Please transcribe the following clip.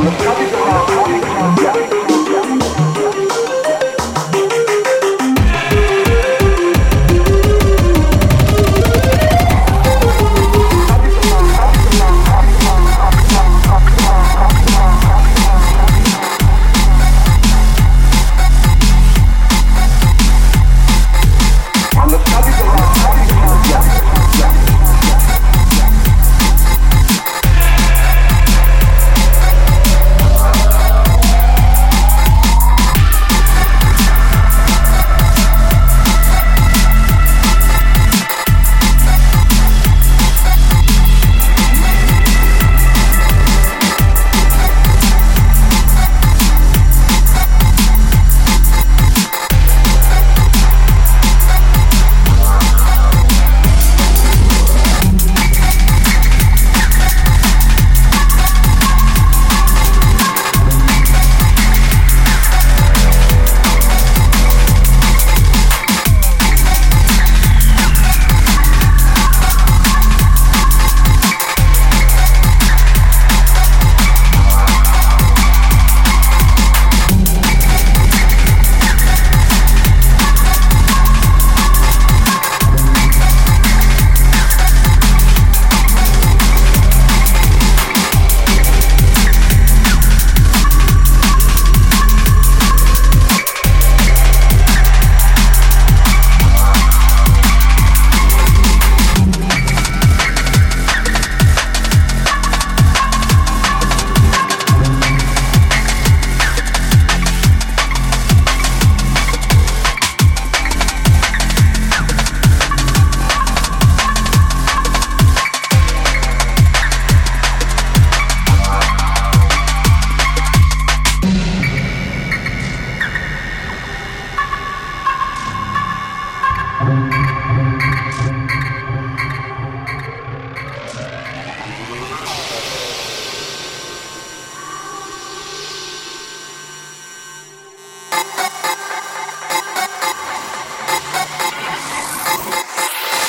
아무